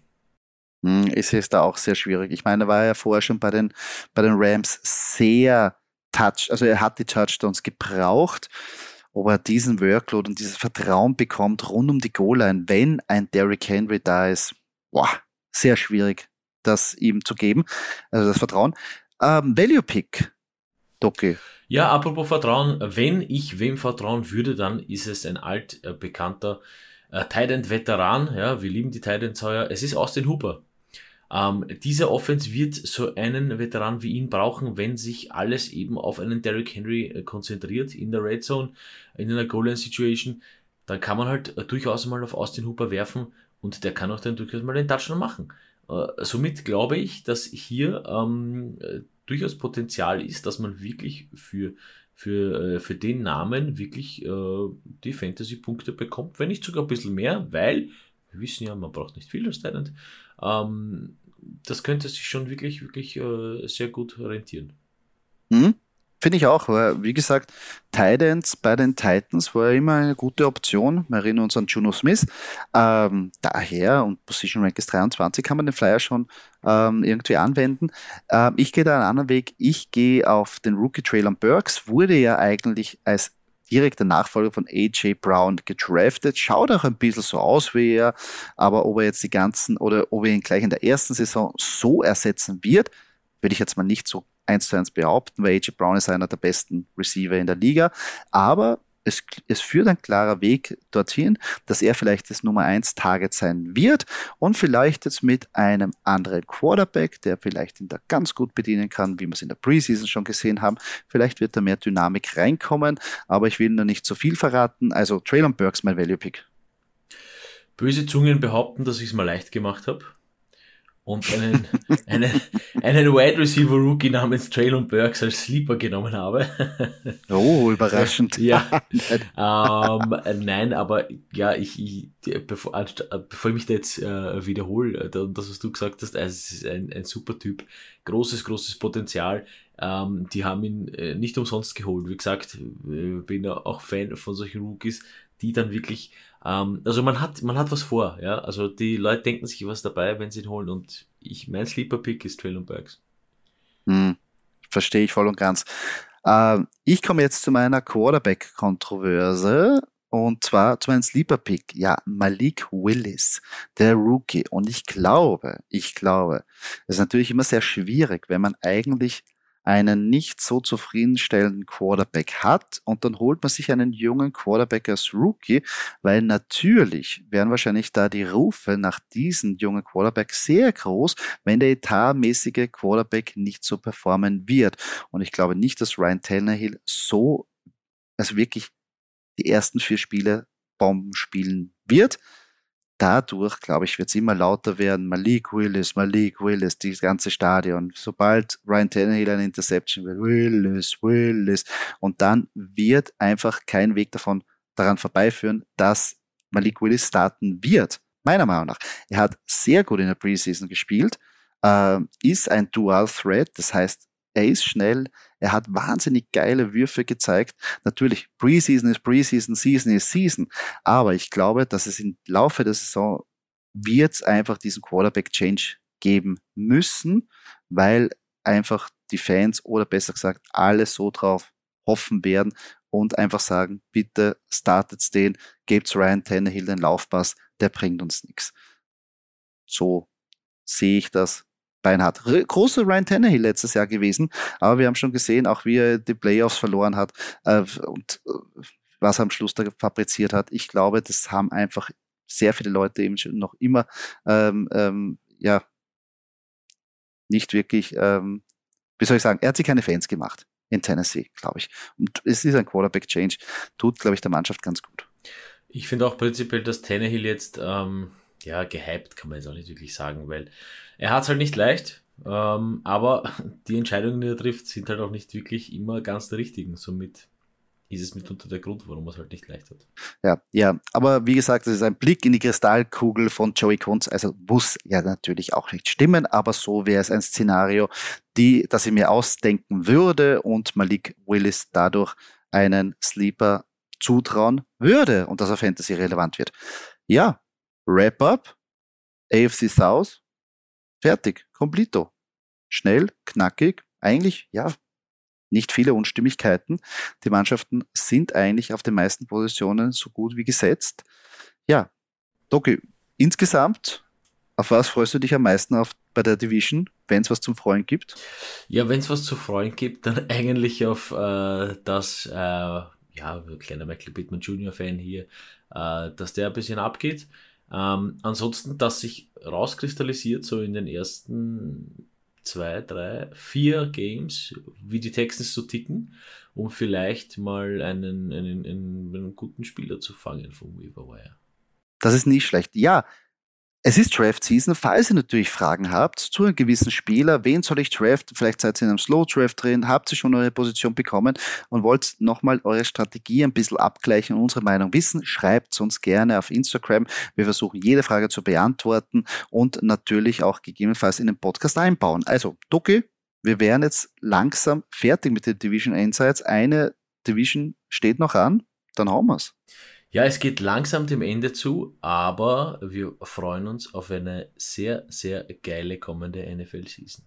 Hm, es ist da auch sehr schwierig. Ich meine, er war ja vorher schon bei den, bei den Rams sehr touch, also er hat die Touchdowns gebraucht ob er diesen Workload und dieses Vertrauen bekommt rund um die Goal-Line, wenn ein Derrick Henry da ist. Boah, sehr schwierig, das ihm zu geben. Also das Vertrauen. Ähm, Value Pick, Doki. Ja, apropos Vertrauen, wenn ich wem vertrauen würde, dann ist es ein altbekannter äh, äh, Tight Veteran. Ja, wir lieben die Tight heuer. Es ist Austin Hooper. Ähm, dieser Offense wird so einen Veteran wie ihn brauchen, wenn sich alles eben auf einen Derrick Henry äh, konzentriert in der Red Zone, in einer Goal-Line-Situation. Dann kann man halt äh, durchaus mal auf Austin Hooper werfen und der kann auch dann durchaus mal den Touchdown machen. Äh, somit glaube ich, dass hier ähm, äh, durchaus Potenzial ist, dass man wirklich für für, für den Namen wirklich äh, die Fantasy-Punkte bekommt, wenn nicht sogar ein bisschen mehr, weil wir wissen ja, man braucht nicht viel als Talent. Ähm, das könnte sich schon wirklich, wirklich äh, sehr gut rentieren. Mhm. Finde ich auch, weil, wie gesagt, Titans bei den Titans war immer eine gute Option. Wir erinnern uns an Juno Smith. Ähm, daher, und Position Rank ist 23, kann man den Flyer schon ähm, irgendwie anwenden. Ähm, ich gehe da einen anderen Weg. Ich gehe auf den Rookie Traylon Burks. Wurde ja eigentlich als direkter Nachfolger von AJ Brown gedraftet. Schaut auch ein bisschen so aus wie er, aber ob er jetzt die ganzen oder ob er ihn gleich in der ersten Saison so ersetzen wird, würde ich jetzt mal nicht so eins zu eins behaupten, weil AJ Brown ist einer der besten Receiver in der Liga. Aber es, es führt ein klarer Weg dorthin, dass er vielleicht das Nummer 1 Target sein wird und vielleicht jetzt mit einem anderen Quarterback, der vielleicht ihn da ganz gut bedienen kann, wie wir es in der Preseason schon gesehen haben. Vielleicht wird da mehr Dynamik reinkommen, aber ich will noch nicht zu viel verraten. Also Traylon Burks mein Value Pick. Böse Zungen behaupten, dass ich es mal leicht gemacht habe und einen, einen, einen Wide Receiver Rookie namens Traylon Burks als Sleeper genommen habe. Oh, überraschend. ja. ähm, nein, aber ja, ich, ich bevor, bevor ich mich da jetzt äh, wiederhole, äh, das, was du gesagt hast, also es ist ein, ein super Typ, großes, großes Potenzial. Ähm, die haben ihn äh, nicht umsonst geholt. Wie gesagt, äh, bin auch Fan von solchen Rookies, die dann wirklich ähm, also man hat, man hat was vor, ja. Also die Leute denken sich was dabei, wenn sie ihn holen. Und ich, mein Sleeper Pick ist Traylon Burks. Hm, verstehe ich voll und ganz. Ähm, ich komme jetzt zu meiner Quarterback-Kontroverse. Und zwar zu meinem Sleeper Pick. Ja, Malik Willis, der Rookie. Und ich glaube, ich glaube, es ist natürlich immer sehr schwierig, wenn man eigentlich einen nicht so zufriedenstellenden Quarterback hat und dann holt man sich einen jungen Quarterback als Rookie, weil natürlich wären wahrscheinlich da die Rufe nach diesem jungen Quarterback sehr groß, wenn der etatmäßige Quarterback nicht so performen wird. Und ich glaube nicht, dass Ryan Tannehill so, also wirklich die ersten vier Spiele Bomben spielen wird dadurch, glaube ich, wird es immer lauter werden. Malik Willis, Malik Willis, dieses ganze Stadion. Sobald Ryan Tannehill eine Interception will, Willis, Willis. Und dann wird einfach kein Weg davon daran vorbeiführen, dass Malik Willis starten wird. Meiner Meinung nach. Er hat sehr gut in der Preseason gespielt, äh, ist ein Dual Threat, das heißt, er ist schnell, er hat wahnsinnig geile Würfe gezeigt. Natürlich, Preseason ist Preseason, Season ist Season. Aber ich glaube, dass es im Laufe der Saison wird einfach diesen Quarterback-Change geben müssen, weil einfach die Fans oder besser gesagt alle so drauf hoffen werden und einfach sagen, bitte startet den, gebt Ryan Tannehill den Laufpass, der bringt uns nichts. So sehe ich das Beinhardt. Großer Ryan Tannehill letztes Jahr gewesen, aber wir haben schon gesehen, auch wie er die Playoffs verloren hat äh, und äh, was er am Schluss da fabriziert hat. Ich glaube, das haben einfach sehr viele Leute eben schon noch immer ähm, ähm, ja nicht wirklich, ähm, wie soll ich sagen, er hat sich keine Fans gemacht in Tennessee, glaube ich. Und es ist ein Quarterback-Change, tut, glaube ich, der Mannschaft ganz gut. Ich finde auch prinzipiell, dass Tannehill jetzt, ähm, ja, gehypt kann man jetzt auch nicht wirklich sagen, weil er hat es halt nicht leicht, ähm, aber die Entscheidungen, die er trifft, sind halt auch nicht wirklich immer ganz die richtigen. Somit ist es mitunter der Grund, warum er es halt nicht leicht hat. Ja, ja, aber wie gesagt, das ist ein Blick in die Kristallkugel von Joey Kunz, also muss ja natürlich auch nicht stimmen, aber so wäre es ein Szenario, die, das ich mir ausdenken würde und Malik Willis dadurch einen Sleeper zutrauen würde und dass er Fantasy relevant wird. Ja, Wrap-up, AFC South, fertig, complito. Schnell, knackig, eigentlich, ja, nicht viele Unstimmigkeiten. Die Mannschaften sind eigentlich auf den meisten Positionen so gut wie gesetzt. Ja, Doki, insgesamt, auf was freust du dich am meisten auf bei der Division, wenn es was zum Freuen gibt? Ja, wenn es was zu freuen gibt, dann eigentlich auf äh, das, äh, ja, kleiner Michael Pittman Jr. Fan hier, äh, dass der ein bisschen abgeht. Ähm, ansonsten, dass sich rauskristallisiert, so in den ersten zwei, drei, vier Games, wie die Texans so ticken, um vielleicht mal einen, einen, einen, einen guten Spieler zu fangen vom Weaver Das ist nicht schlecht. Ja, es ist Draft Season. Falls ihr natürlich Fragen habt zu einem gewissen Spieler, wen soll ich draften? Vielleicht seid ihr in einem Slow Draft drin, habt ihr schon eure Position bekommen und wollt nochmal eure Strategie ein bisschen abgleichen und unsere Meinung wissen, schreibt uns gerne auf Instagram. Wir versuchen jede Frage zu beantworten und natürlich auch gegebenenfalls in den Podcast einbauen. Also, Doki, wir wären jetzt langsam fertig mit den Division Insights. Eine Division steht noch an, dann hauen wir's. Ja, es geht langsam dem Ende zu, aber wir freuen uns auf eine sehr, sehr geile kommende NFL-Season.